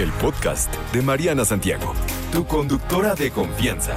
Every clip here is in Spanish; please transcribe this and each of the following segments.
el podcast de Mariana Santiago, tu conductora de confianza.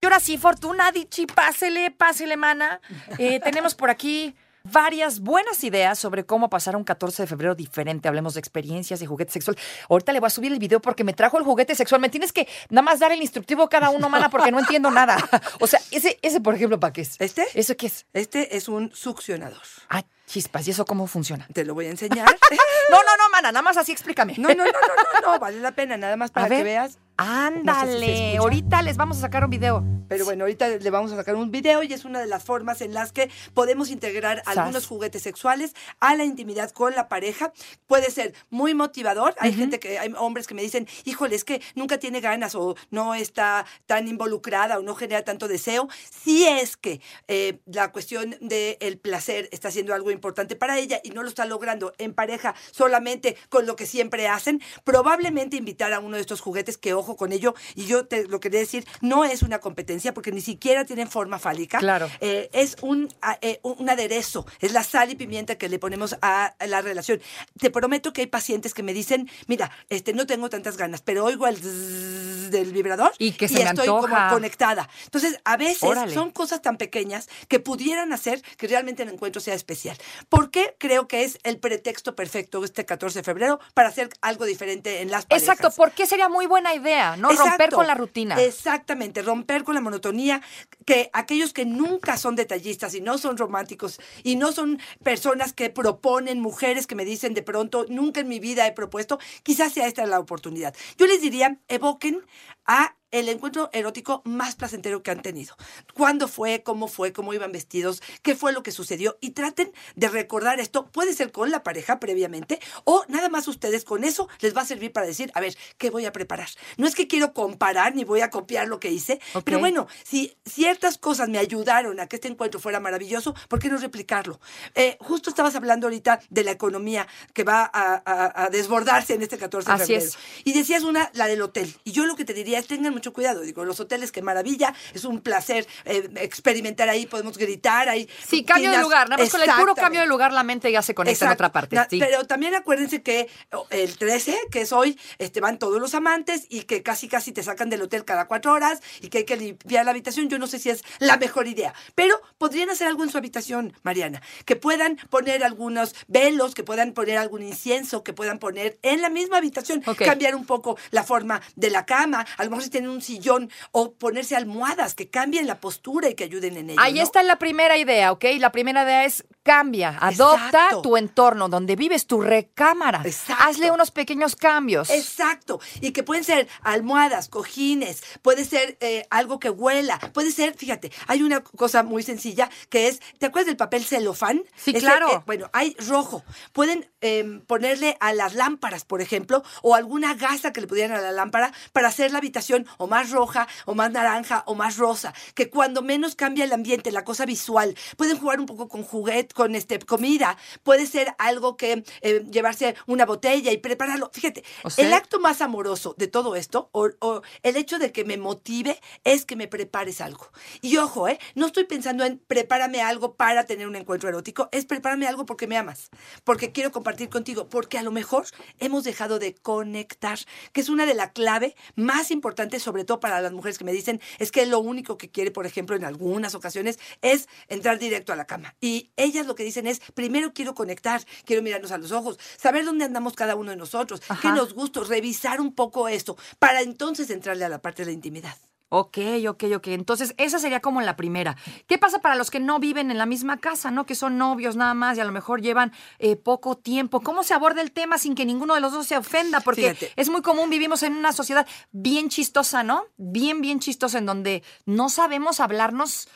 Y ahora sí, Fortuna, Dichi, pásele, pásele, mana. Eh, tenemos por aquí varias buenas ideas sobre cómo pasar un 14 de febrero diferente. Hablemos de experiencias y juguete sexual. Ahorita le voy a subir el video porque me trajo el juguete sexual. Me tienes que nada más dar el instructivo cada uno, mana, porque no entiendo nada. O sea, ese, ese por ejemplo, ¿para qué es? ¿Este? ¿Eso qué es? Este es un succionador. Ah, chispas, ¿y eso cómo funciona? Te lo voy a enseñar. No, no, no, mana, nada más así explícame. No, no, no, no, no, no, vale la pena, nada más para que veas. Ándale, ahorita les vamos a sacar un video. Pero bueno, ahorita le vamos a sacar un video y es una de las formas en las que podemos integrar Sas. algunos juguetes sexuales a la intimidad con la pareja. Puede ser muy motivador. Hay gente que, hay hombres que me dicen, híjole, es que nunca tiene ganas o no está tan involucrada o no genera tanto deseo. Si es que eh, la cuestión del placer está siendo algo importante para ella y no lo está logrando en pareja solamente con lo que siempre hacen, probablemente invitar a uno de estos juguetes que ojo con ello y yo te lo quería decir, no es una competencia porque ni siquiera tienen forma fálica. Claro. Eh, es un, eh, un aderezo, es la sal y pimienta que le ponemos a, la relación. Te prometo que hay pacientes que me dicen, mira, este no tengo tantas ganas, pero oigo el del vibrador Y que se me estoy antoja. como conectada. Entonces, a veces Órale. son cosas tan pequeñas que pudieran hacer que realmente el encuentro sea especial. ¿Por qué creo que es el pretexto perfecto este 14 de febrero para hacer algo diferente en las parejas? Exacto, porque sería muy buena idea, ¿no? Romper con la rutina. Exactamente, romper con la monotonía, que aquellos que nunca son detallistas y no son románticos y no son personas que proponen, mujeres que me dicen de pronto, nunca en mi vida he propuesto, quizás sea esta la oportunidad. Yo les diría, evoquen a el encuentro erótico más placentero que han tenido. ¿Cuándo fue? ¿Cómo fue? ¿Cómo iban vestidos? ¿Qué fue lo que sucedió? Y traten de recordar esto. Puede ser con la pareja previamente o nada más ustedes con eso les va a servir para decir, a ver, ¿qué voy a preparar? No es que quiero comparar ni voy a copiar lo que hice, pero bueno, si ciertas cosas me ayudaron a que este encuentro fuera maravilloso, ¿por qué no replicarlo? Eh, justo estabas hablando ahorita de la economía que va a, a- a desbordarse en este 14 de Así febrero. es. Y decías una, la del hotel. Y yo lo que te diría es tengan mucho cuidado. Digo, los hoteles, qué maravilla, es un placer eh, experimentar ahí, podemos gritar ahí. Sí, cambio de lugar. Nada más con el puro cambio de lugar la mente ya se conecta en otra parte. Na- sí. Pero también acuérdense que oh, el 13, que es hoy, este, van todos los amantes y que casi casi te sacan del hotel cada cuatro horas y que hay que limpiar la habitación. Yo no sé si es la mejor idea, pero podrían hacer algo en su habitación, Mariana. Que puedan poner algunos velos, que puedan poner algún incienso, que puedan poner en la misma habitación, cambiar un poco la forma de la cama, a lo mejor si tienen un sillón o ponerse almohadas que cambien la postura y que ayuden en ello. Ahí ¿no? está la primera idea, ¿ok? La primera idea es cambia, adopta Exacto. tu entorno, donde vives, tu recámara. Exacto. Hazle unos pequeños cambios. Exacto. Y que pueden ser almohadas, cojines, puede ser eh, algo que huela, puede ser, fíjate, hay una cosa muy sencilla que es, ¿te acuerdas del papel celofán? Sí, Ese, claro. eh, bueno, hay rojo. Pueden em, ponerle a las lámparas, por ejemplo, o alguna gasa que le pudieran a la lámpara para hacer la habitación o más roja, o más naranja, o más rosa. Que cuando menos cambia el ambiente, la cosa visual, pueden jugar un poco con juguete, con este comida. Puede ser algo que eh, llevarse una botella y prepararlo. Fíjate, O sea- el acto más amoroso de todo esto, o, o el hecho de que me motive, es que me prepares algo. Y ojo, ¿eh? No estoy pensando en prepárame algo para tener un encuentro erótico, es prepárame algo porque me amas, porque quiero compartir contigo, porque a lo mejor hemos dejado de conectar, que es una de las clave más importantes, sobre todo para las mujeres que me dicen, es que lo único que quiere, por ejemplo, en algunas ocasiones, es entrar directo a la cama. Y ellas lo que dicen es, primero quiero conectar, quiero mirarnos a los ojos, saber dónde andamos cada uno de nosotros, qué nos gusta, revisar un poco esto, para entonces entrarle a la parte de la intimidad. Ok, ok, ok. Entonces, esa sería como la primera. ¿Qué pasa para los que no viven en la misma casa, no? Que son novios nada más y a lo mejor llevan eh, poco tiempo. ¿Cómo se aborda el tema sin que ninguno de los dos se ofenda? Porque Fíjate. es muy común, vivimos en una sociedad bien chistosa, ¿no? Bien, bien chistosa, en donde no sabemos hablarnos.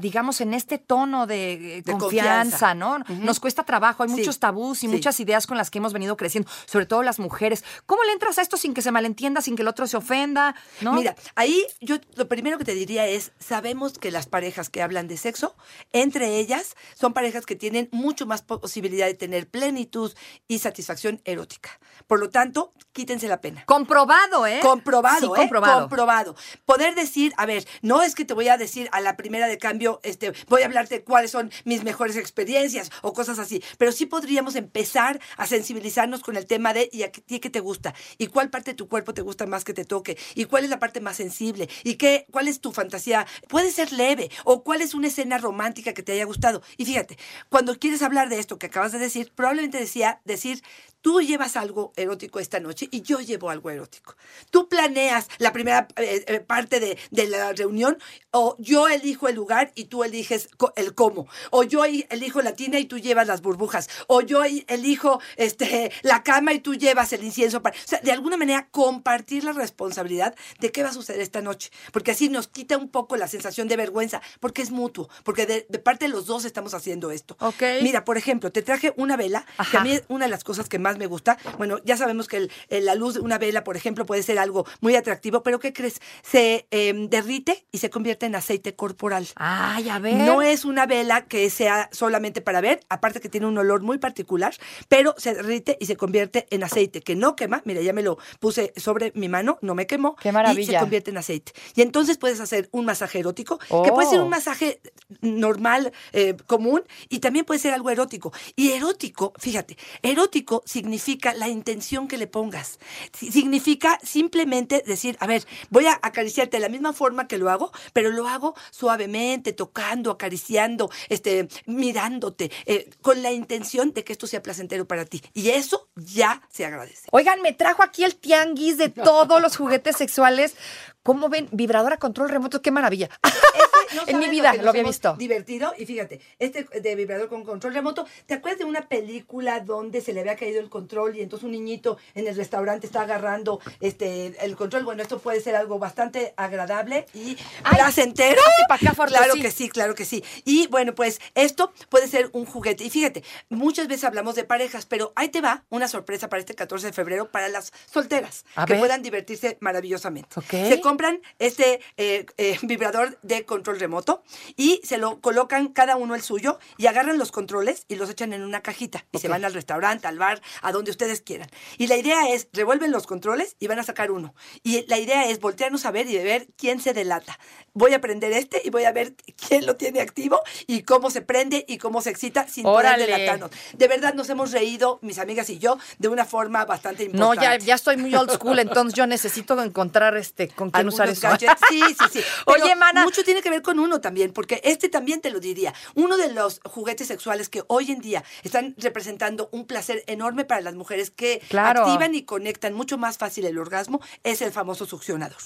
Digamos, en este tono de, eh, De confianza, confianza. ¿no? Nos cuesta trabajo, hay Sí, muchos tabús y sí. muchas ideas con las que hemos venido creciendo, sobre todo las mujeres. ¿Cómo le entras a esto sin que se malentienda, sin que el otro se ofenda? ¿no? Mira, ahí yo lo primero que te diría es, sabemos que las parejas que hablan de sexo, entre ellas, son parejas que tienen mucho más posibilidad de tener plenitud y satisfacción erótica. Por lo tanto, quítense la pena. Comprobado, ¿eh? Comprobado, Sí, ¿eh? comprobado. Comprobado. Poder decir, a ver, no es que te voy a decir a la primera de cambio, este, voy a hablarte cuáles son mis mejores experiencias o cosas así. Pero sí podríamos empezar a sensibilizarnos con el tema de, ¿y a ti qué te gusta? ¿Y cuál parte de tu cuerpo te gusta más que te toque? ¿Y cuál es la parte más sensible? ¿Y qué, cuál es tu fantasía? Puede ser leve o cuál es una escena romántica que te haya gustado. Y fíjate, cuando quieres hablar de esto que acabas de decir, probablemente decía decir, tú llevas algo erótico esta noche y yo llevo algo erótico. Tú planeas la primera eh, eh, parte de, de, la reunión o yo elijo el lugar y tú eliges el cómo. O yo elijo la tina y tú llevas las burbujas. O yo elijo este, la cama y tú llevas el incienso. Para, o sea, de alguna manera compartir la responsabilidad de qué va a suceder esta noche. Porque así nos quita un poco la sensación de vergüenza, porque es mutuo, porque de, de parte de los dos estamos haciendo esto. Okay. Mira, por ejemplo, te traje una vela, Ajá. que a mí es una de las cosas que más me gusta. Bueno, ya sabemos que el, el, la luz de una vela, por ejemplo, puede ser algo muy atractivo, pero ¿qué crees? Se eh, derrite y se convierte en aceite corporal. Ay, a ver. No es una vela que sea solamente para ver, aparte que tiene un olor muy particular, pero se derrite y se convierte en aceite, que no quema. Mira, ya me lo puse sobre mi mano, no me quemó. Qué maravilla. Y se convierte en aceite. Y entonces puedes hacer un masaje erótico, oh. que puede ser un masaje normal, eh, común, y también puede ser algo erótico. Y erótico, fíjate, erótico significa la intención que le pongas. Significa simplemente decir, a ver, voy a acariciarte de la misma forma que lo hago, pero lo hago suavemente, tocando, acariciando, este, mirándote, eh, con la intención de que esto sea placentero para ti. Y eso ya se agradece. Oigan, me trajo aquí el tianguis de todos los juguetes sexuales. ¿Cómo ven? Vibradora control remoto, qué maravilla. No en mi vida lo, lo, había visto. Divertido. Y fíjate, este de vibrador con control remoto, ¿te acuerdas de una película donde se le había caído el control y entonces un niñito en el restaurante está agarrando este el control? Bueno, esto puede ser algo bastante agradable y Ay, placentero. Para acá, claro sí. que sí, claro que sí. Y bueno, pues esto puede ser un juguete. Y fíjate, muchas veces hablamos de parejas, pero ahí te va una sorpresa para este 14 de febrero para las solteras A que ver. puedan divertirse maravillosamente. Se compran este eh, eh, vibrador de control remoto y se lo colocan cada uno el suyo y agarran los controles y los echan en una cajita y Ok. se van al restaurante, al bar, a donde ustedes quieran. Y la idea es, revuelven los controles y van a sacar uno. Y la idea es voltearnos a ver y ver quién se delata. Voy a prender este y voy a ver quién lo tiene activo y cómo se prende y cómo se excita sin poder delatarnos. De verdad nos hemos reído, mis amigas y yo, de una forma bastante No, importante. ya, ya estoy muy old school, entonces yo necesito encontrar este con quién usar eso. gadgets. Sí, sí, sí. Pero Oye, mana. Mucho tiene que ver con uno también, porque este también te lo diría. Uno de los juguetes sexuales que hoy en día están representando un placer enorme para las mujeres que Claro. activan y conectan mucho más fácil el orgasmo es el famoso succionador.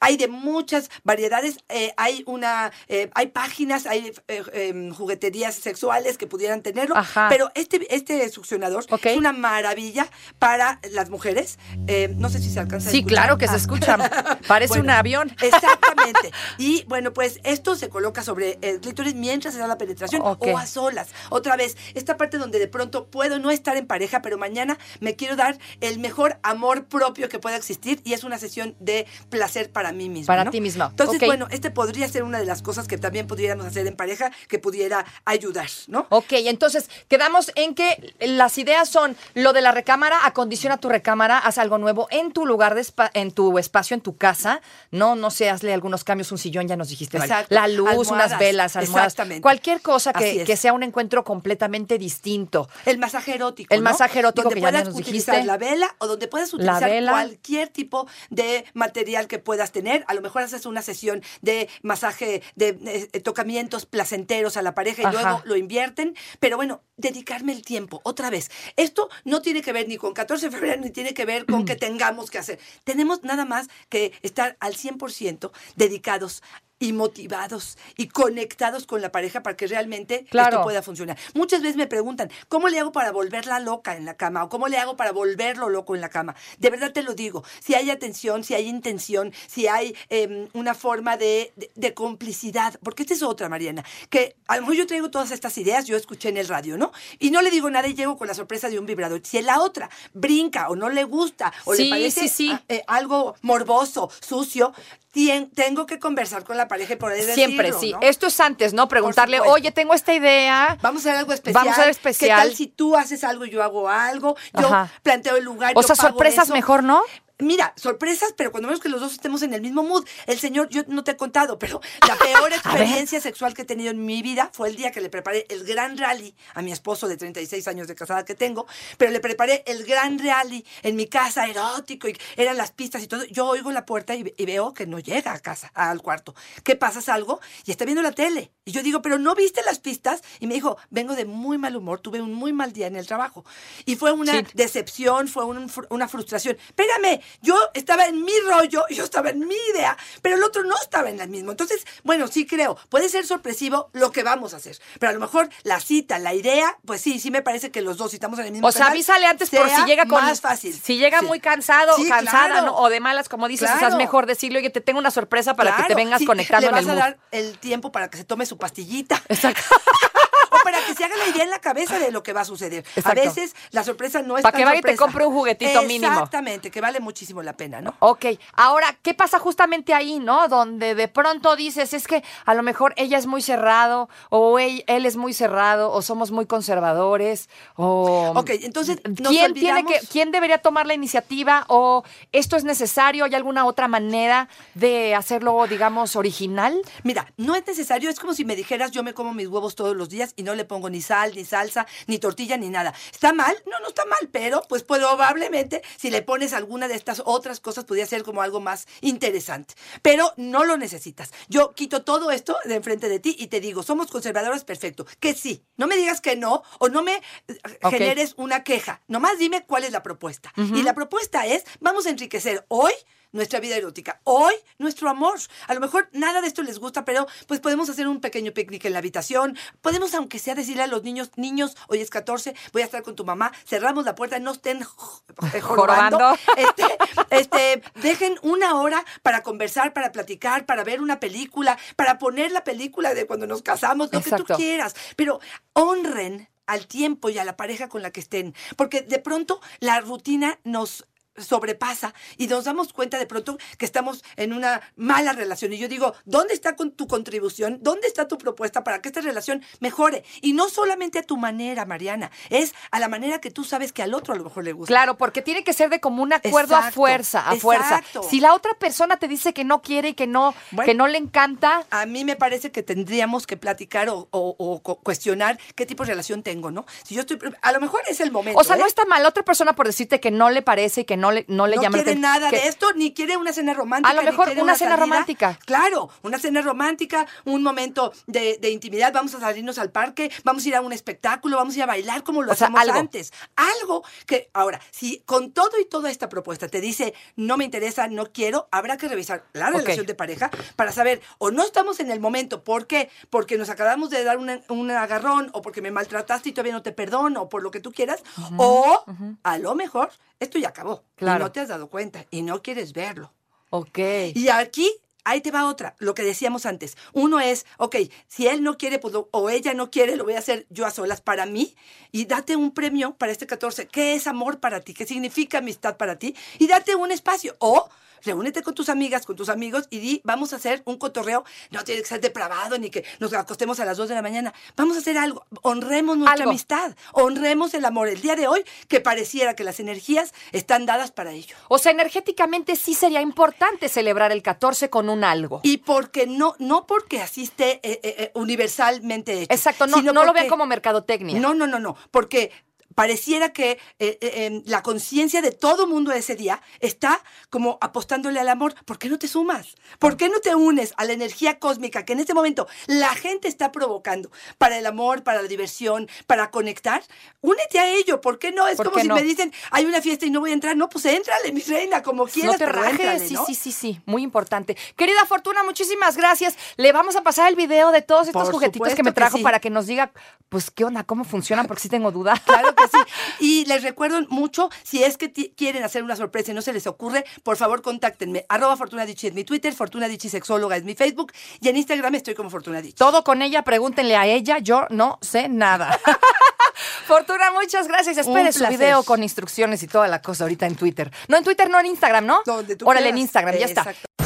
Hay de muchas variedades. eh, hay una, eh, hay páginas, hay eh, em, jugueterías sexuales que pudieran tenerlo, Ajá. pero este, este succionador es una maravilla para las mujeres. Eh, no sé si se alcanza a Sí, claro que se escucha. Parece Bueno, un avión. Exactamente. Y bueno, pues se coloca sobre el clítoris mientras se da la penetración o a solas. Otra vez, esta parte donde de pronto puedo no estar en pareja, pero mañana me quiero dar el mejor amor propio que pueda existir y es una sesión de placer para mí misma. Para ¿no? ti misma. Entonces, bueno, este podría ser una de las cosas que también pudiéramos hacer en pareja que pudiera ayudar, ¿no? Ok, entonces quedamos en que las ideas son lo de la recámara, acondiciona tu recámara, haz algo nuevo en tu lugar, de en tu espacio, en tu casa. No, no sé, hazle algunos cambios, un sillón, ya nos dijiste. Exacto. La luz, unas velas, almohadas. Exactamente. Cualquier cosa que, es. que sea un encuentro completamente distinto. El masaje erótico. El ¿no? masaje erótico donde que ya puedas nos utilizar dijiste. la vela o donde puedas La utilizar vela. cualquier tipo de material que puedas tener. A lo mejor haces una sesión de masaje, de eh, tocamientos placenteros a la pareja y Ajá. luego lo invierten. Pero bueno, dedicarme el tiempo. Otra vez, esto no tiene que ver ni con 14 de febrero ni tiene que ver con que tengamos que hacer. Tenemos nada más que estar al 100% dedicados y motivados y conectados con la pareja para que realmente Claro. esto pueda funcionar. Muchas veces me preguntan, ¿cómo le hago para volverla loca en la cama? ¿O cómo le hago para volverlo loco en la cama? De verdad te lo digo, si hay atención, si hay intención, si hay eh, una forma de, de- de complicidad, porque esta es otra, Mariana, que a lo mejor yo traigo todas estas ideas, yo escuché en el radio, ¿no? Y no le digo nada y llego con la sorpresa de un vibrador. Si la otra brinca o no le gusta o Sí, le parece sí, sí. ah, eh, algo morboso, sucio, tien- tengo que conversar con la pareja y poder Siempre, decirlo, sí. ¿no? Esto es antes, ¿no? Preguntarle, oye, tengo esta idea. Vamos a hacer algo especial. Vamos a hacer especial. ¿Qué tal si tú haces algo y yo hago algo? Yo Ajá. planteo el lugar. O yo sea, pago sorpresas eso? mejor, ¿no? Mira, sorpresas, pero cuando menos que los dos estemos en el mismo mood. El señor, yo no te he contado, pero la peor experiencia sexual que he tenido en mi vida fue el día que le preparé el gran rally a mi esposo de 36 años de casada que tengo, pero le preparé el gran rally en mi casa, erótico, y eran las pistas y todo. Yo oigo la puerta y, y veo que no llega a casa, al cuarto. ¿Qué pasa? Salgo y está viendo la tele. Y yo digo, pero ¿no viste las pistas? Y me dijo, vengo de muy mal humor, tuve un muy mal día en el trabajo. Y fue una Sí. decepción, fue un- una frustración. Espérame, yo estaba en mi rollo, yo estaba en mi idea, pero el otro no estaba en el mismo. Entonces, bueno, sí creo, puede ser sorpresivo lo que vamos a hacer, pero a lo mejor la cita, la idea, pues sí, sí me parece que los dos si estamos en el mismo O sea, canal, avísale antes por si llega con. más fácil. Si llega Sí. muy cansado, Sí, cansada, claro. ¿no? O de malas, como dices, o sea, es mejor decirle, oye, te tengo una sorpresa para que te vengas conectando le en vas el a dar el tiempo para que se tome su pastillita. Exacto. Para que se haga la idea en la cabeza de lo que va a suceder. Exacto. A veces la sorpresa no es Pa' tan que vaya y te compre un juguetito mínimo. Exactamente, que vale muchísimo la pena, ¿no? Ok, ahora, ¿qué pasa justamente ahí, no? Donde de pronto dices, es que a lo mejor ella es muy cerrado, o él, él es muy cerrado, o somos muy conservadores, o... Ok, entonces, nos ¿quién, tiene que, ¿quién debería tomar la iniciativa? ¿O esto es necesario? ¿Hay alguna otra manera de hacerlo, digamos, original? Mira, no es necesario, es como si me dijeras yo me como mis huevos todos los días y no le pongo ni sal, ni salsa, ni tortilla, ni nada. ¿Está mal? No, no está mal, pero pues probablemente si le pones alguna de estas otras cosas podría ser como algo más interesante. Pero no lo necesitas. Yo quito todo esto de enfrente de ti y te digo, somos conservadores, perfecto. Que sí, no me digas que no o no me eh, generes una queja. Nomás dime cuál es la propuesta. Y la propuesta es, vamos a enriquecer hoy nuestra vida erótica. Hoy, nuestro amor. A lo mejor nada de esto les gusta, pero pues podemos hacer un pequeño picnic en la habitación. Podemos, aunque sea, decirle a los niños, niños, hoy es 14, voy a estar con tu mamá, cerramos la puerta, no estén eh, jorobando. Jorobando. Este, este, dejen una hora para conversar, para platicar, para ver una película, para poner la película de cuando nos casamos, lo que tú quieras. Pero honren al tiempo y a la pareja con la que estén, porque de pronto la rutina nos sobrepasa y nos damos cuenta de pronto que estamos en una mala relación. Y yo digo, ¿dónde está con tu contribución? ¿Dónde está tu propuesta para que esta relación mejore? Y no solamente a tu manera, Mariana, es a la manera que tú sabes que al otro a lo mejor le gusta. Claro, porque tiene que ser de común acuerdo a fuerza, a fuerza. exacto. Si la otra persona te dice que no quiere y que no, Bueno. que no le encanta, A mí me parece que tendríamos que platicar o, o- o cu- cuestionar qué tipo de relación tengo, ¿no? Si yo estoy, a lo mejor es el momento. o sea, no ¿eh? está mal la otra persona por decirte que no le parece y que no le, no le no llama la quiere nada que- de esto, ni quiere una cena romántica. A lo mejor quiere una cena salida. romántica. Claro, una cena romántica, un momento de, de intimidad. Vamos a salirnos al parque, vamos a ir a un espectáculo, vamos a ir a bailar como lo O sea, hacíamos algo. antes. Algo que, ahora, si con todo y toda esta propuesta te dice no me interesa, no quiero, habrá que revisar la relación de pareja para saber o no estamos en el momento. ¿Por qué? Porque nos acabamos de dar una- un agarrón o porque me maltrataste y todavía no te perdono o por lo que tú quieras. o a lo mejor esto ya acabó. Claro. Y no te has dado cuenta y no quieres verlo. Ok. Y aquí, ahí te va otra, lo que decíamos antes. Uno es, ok, si él no quiere pues, o ella no quiere, lo voy a hacer yo a solas para mí y date un premio para este 14. ¿Qué es amor para ti? ¿Qué significa amistad para ti? Y date un espacio. O reúnete con tus amigas, con tus amigos y di, vamos a hacer un cotorreo. No tiene que ser depravado ni que nos acostemos a las 2 de la mañana. Vamos a hacer algo. Honremos nuestra Algo. amistad. Honremos el amor. El día de hoy, que pareciera que las energías están dadas para ello. O sea, energéticamente sí sería importante celebrar el 14 con un algo. Y porque no, no porque así esté eh, eh, eh, universalmente hecho. Exacto, no, lo vean como mercadotecnia. No, no, no, no. Porque pareciera que eh, eh, em, la conciencia de todo mundo ese día está como apostándole al amor. ¿Por qué no te sumas? ¿Por qué no te unes a la energía cósmica que en este momento la gente está provocando para el amor, para la diversión, para conectar? Únete a ello. ¿Por qué no? Es ¿Por como si no? me dicen, hay una fiesta y no voy a entrar. No, pues éntrale, mi reina, como quieras. No te pero sí, ¿no? sí, sí, sí, muy importante. Querida Fortuna, muchísimas gracias. Le vamos a pasar el video de todos estos Por juguetitos que me que trajo sí. para que nos diga, pues, qué onda, cómo funcionan, porque sí tengo duda. Claro que Y les recuerdo mucho, si es que quieren hacer una sorpresa y no se les ocurre, por favor contáctenme. Arroba Fortuna Dichi es mi Twitter, Fortuna Dichi Sexóloga es mi Facebook y en Instagram estoy como Fortuna Dichi. Todo con ella, pregúntenle a ella, yo no sé nada. Fortuna, muchas gracias. Espere su video con instrucciones y toda la cosa ahorita en Twitter. No en Twitter, no en Instagram, ¿no? Donde tú Órale, en. Instagram, ya está. Exacto.